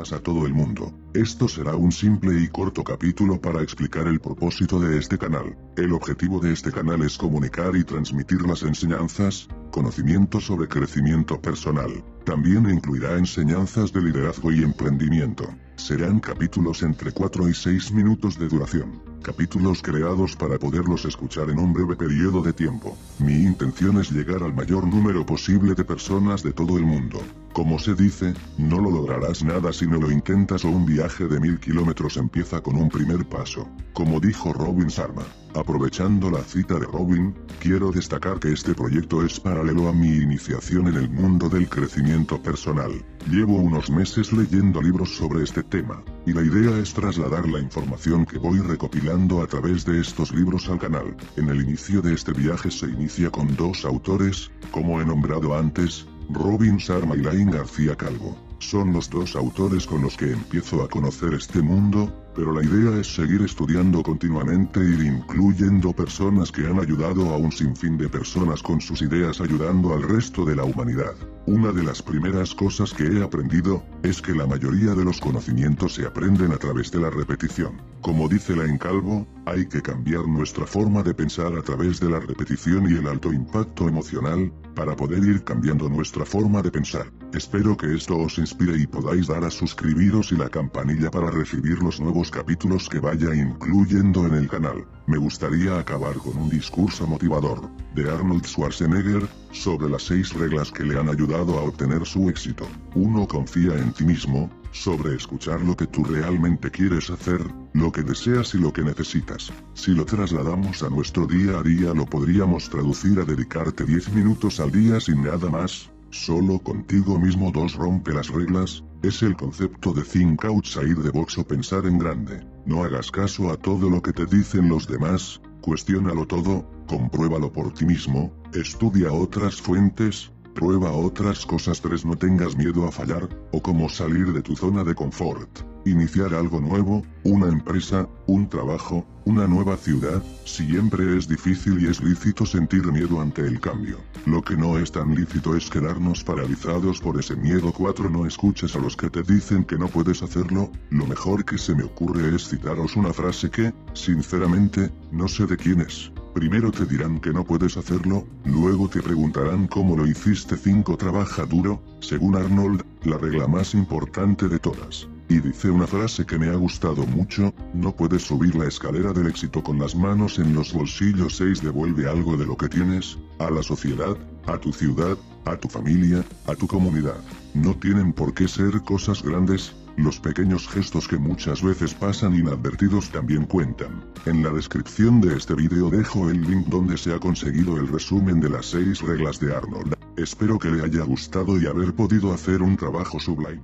a todo el mundo. Esto será un simple y corto capítulo para explicar el propósito de este canal. El objetivo de este canal es comunicar y transmitir las enseñanzas, conocimientos sobre crecimiento personal. También incluirá enseñanzas de liderazgo y emprendimiento. Serán capítulos entre 4 y 6 minutos de duración. Capítulos creados para poderlos escuchar en un breve periodo de tiempo. Mi intención es llegar al mayor número posible de personas de todo el mundo. Como se dice, no lo lograrás nada si no lo intentas o un viaje de mil kilómetros empieza con un primer paso. Como dijo Robin Sharma. Aprovechando la cita de Robin, quiero destacar que este proyecto es paralelo a mi iniciación en el mundo del crecimiento personal. Llevo unos meses leyendo libros sobre este tema, y la idea es trasladar la información que voy recopilando a través de estos libros al canal. En el inicio de este viaje se inicia con dos autores, como he nombrado antes, Robin Sharma y Lain García Calvo. Son los dos autores con los que empiezo a conocer este mundo, pero la idea es seguir estudiando continuamente ir incluyendo personas que han ayudado a un sinfín de personas con sus ideas ayudando al resto de la humanidad. Una de las primeras cosas que he aprendido, es que la mayoría de los conocimientos se aprenden a través de la repetición. Como dice la Calvo, hay que cambiar nuestra forma de pensar a través de la repetición y el alto impacto emocional, para poder ir cambiando nuestra forma de pensar. Espero que esto os inspire y podáis dar a suscribiros y la campanilla para recibir los nuevos capítulos que vaya incluyendo en el canal. Me gustaría acabar con un discurso motivador, de Arnold Schwarzenegger, sobre las seis reglas que le han ayudado a obtener su éxito. 1. Confía en ti mismo, sobre escuchar lo que tú realmente quieres hacer, lo que deseas y lo que necesitas. Si lo trasladamos a nuestro día a día lo podríamos traducir a dedicarte 10 minutos al día sin nada más, solo contigo mismo. 2. Rompe las reglas, es el concepto de think outside de box o pensar en grande. No hagas caso a todo lo que te dicen los demás, cuestiónalo todo, compruébalo por ti mismo, estudia otras fuentes, prueba otras cosas 3 no tengas miedo a fallar, o como salir de tu zona de confort. Iniciar algo nuevo, una empresa, un trabajo, una nueva ciudad, siempre es difícil y es lícito sentir miedo ante el cambio. Lo que no es tan lícito es quedarnos paralizados por ese miedo 4 no escuches a los que te dicen que no puedes hacerlo, lo mejor que se me ocurre es citaros una frase que, sinceramente, no sé de quién es. Primero te dirán que no puedes hacerlo, luego te preguntarán cómo lo hiciste 5 trabaja duro, según Arnold, la regla más importante de todas. Y dice una frase que me ha gustado mucho, no puedes subir la escalera del éxito con las manos en los bolsillos 6 devuelve algo de lo que tienes, a la sociedad, a tu ciudad, a tu familia, a tu comunidad. No tienen por qué ser cosas grandes, los pequeños gestos que muchas veces pasan inadvertidos también cuentan. En la descripción de este vídeo dejo el link donde se ha conseguido el resumen de las 6 reglas de Arnold. Espero que le haya gustado y haber podido hacer un trabajo sublime.